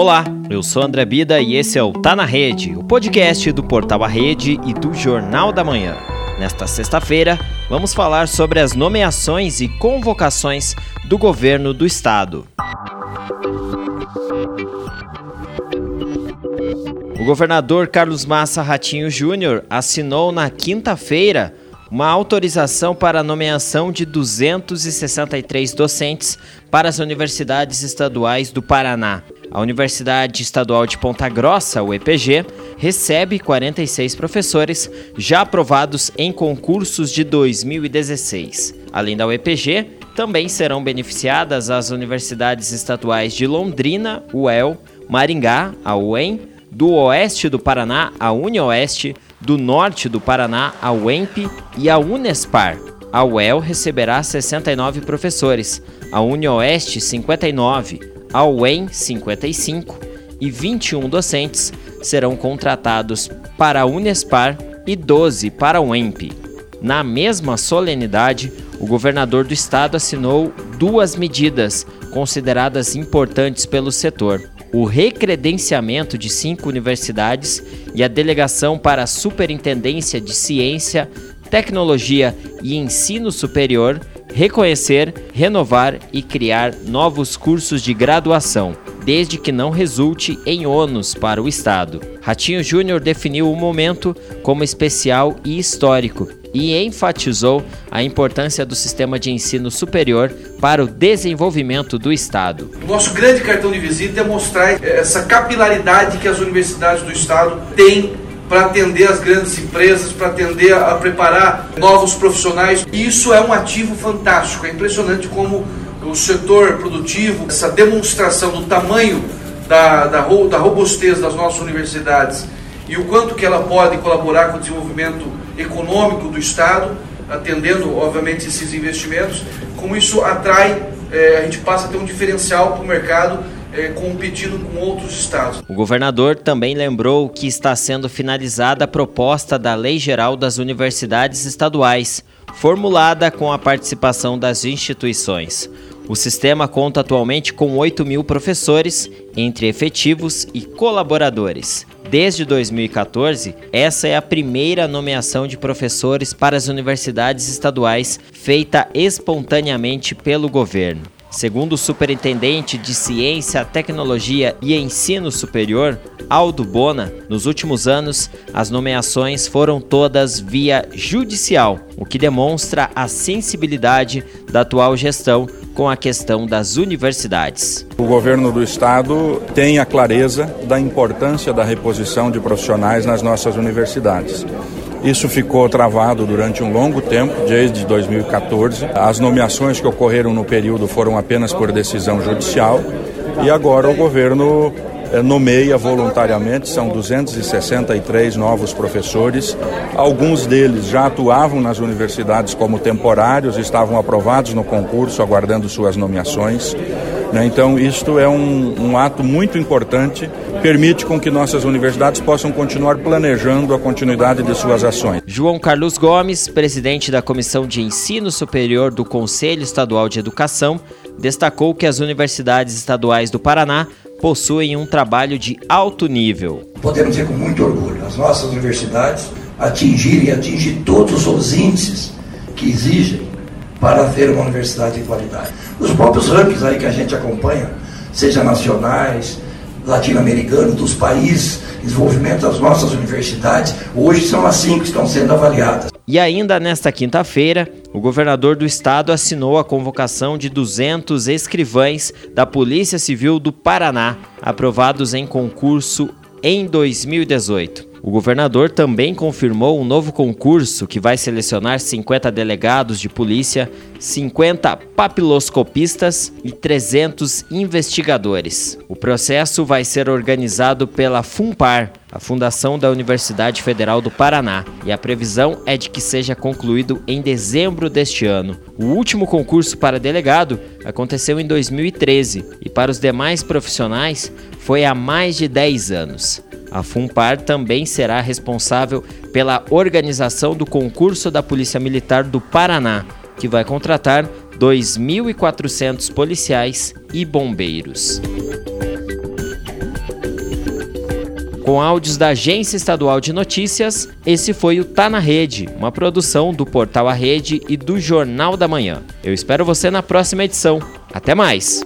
Olá, eu sou André Bida e esse é o Tá na Rede, o podcast do Portal A Rede e do Jornal da Manhã. Nesta sexta-feira, vamos falar sobre as nomeações e convocações do governo do estado. O governador Carlos Massa Ratinho Júnior assinou na quinta-feira uma autorização para a nomeação de 263 docentes para as universidades estaduais do Paraná. A Universidade Estadual de Ponta Grossa, o EPG, recebe 46 professores já aprovados em concursos de 2016. Além da UEPG, também serão beneficiadas as universidades estaduais de Londrina, UEL, Maringá, a UEM, do Oeste do Paraná, a UniOeste, do Norte do Paraná, a UEMP e a Unespar. A UEL receberá 69 professores, a UniOeste 59, a UEM 55 e 21 docentes serão contratados para a Unespar e 12 para a UEMP. Na mesma solenidade, o governador do estado assinou duas medidas consideradas importantes pelo setor: o recredenciamento de cinco universidades e a delegação para a Superintendência de Ciência, Tecnologia e Ensino Superior reconhecer, renovar e criar novos cursos de graduação, desde que não resulte em ônus para o Estado. Ratinho Júnior definiu o momento como especial e histórico e enfatizou a importância do sistema de ensino superior para o desenvolvimento do Estado. Nosso grande cartão de visita é mostrar essa capilaridade que as universidades do Estado têm para atender as grandes empresas, para atender a, preparar novos profissionais. E isso é um ativo fantástico. É impressionante como o setor produtivo, essa demonstração do tamanho da, da, da robustez das nossas universidades e o quanto que ela pode colaborar com o desenvolvimento econômico do Estado, atendendo, obviamente, esses investimentos, como isso atrai, é, a gente passa a ter um diferencial para o mercado é, competindo com outros estados. O governador também lembrou que está sendo finalizada a proposta da Lei Geral das Universidades Estaduais, formulada com a participação das instituições. O sistema conta atualmente com 8 mil professores, entre efetivos e colaboradores. Desde 2014, essa é a primeira nomeação de professores para as universidades estaduais feita espontaneamente pelo governo. Segundo o superintendente de Ciência, Tecnologia e Ensino Superior, Aldo Bona, nos últimos anos as nomeações foram todas via judicial, o que demonstra a sensibilidade da atual gestão com a questão das universidades. O governo do estado tem a clareza da importância da reposição de profissionais nas nossas universidades. Isso ficou travado durante um longo tempo, desde 2014. As nomeações que ocorreram no período foram apenas por decisão judicial e agora o governo eh, nomeia voluntariamente, são 263 novos professores. Alguns deles já atuavam nas universidades como temporários, estavam aprovados no concurso, aguardando suas nomeações. Né? Então, isto é um, um ato muito importante, permite com que nossas universidades possam continuar planejando a continuidade de suas ações. João Carlos Gomes, presidente da Comissão de Ensino Superior do Conselho Estadual de Educação, destacou que as universidades estaduais do Paraná possuem um trabalho de alto nível. Podemos dizer com muito orgulho, as nossas universidades atingirem e atingir todos os índices que exigem para ter uma universidade de qualidade. Os próprios rankings aí que a gente acompanha, seja nacionais, latino-americanos, dos países, desenvolvimento das nossas universidades, hoje são as cinco que estão sendo avaliadas. E ainda nesta quinta-feira, o governador do estado assinou a convocação de 200 escrivães da Polícia Civil do Paraná, aprovados em concurso em 2018. O governador também confirmou um novo concurso que vai selecionar 50 delegados de polícia, 50 papiloscopistas e 300 investigadores. O processo vai ser organizado pela FUNPAR, a Fundação da Universidade Federal do Paraná, e a previsão é de que seja concluído em dezembro deste ano. O último concurso para delegado aconteceu em 2013 e para os demais profissionais foi há mais de 10 anos. A FUNPAR também será responsável pela organização do concurso da Polícia Militar do Paraná, que vai contratar 2.400 policiais e bombeiros. Com áudios da Agência Estadual de Notícias, esse foi o Tá na Rede, uma produção do Portal A Rede e do Jornal da Manhã. Eu espero você na próxima edição. Até mais!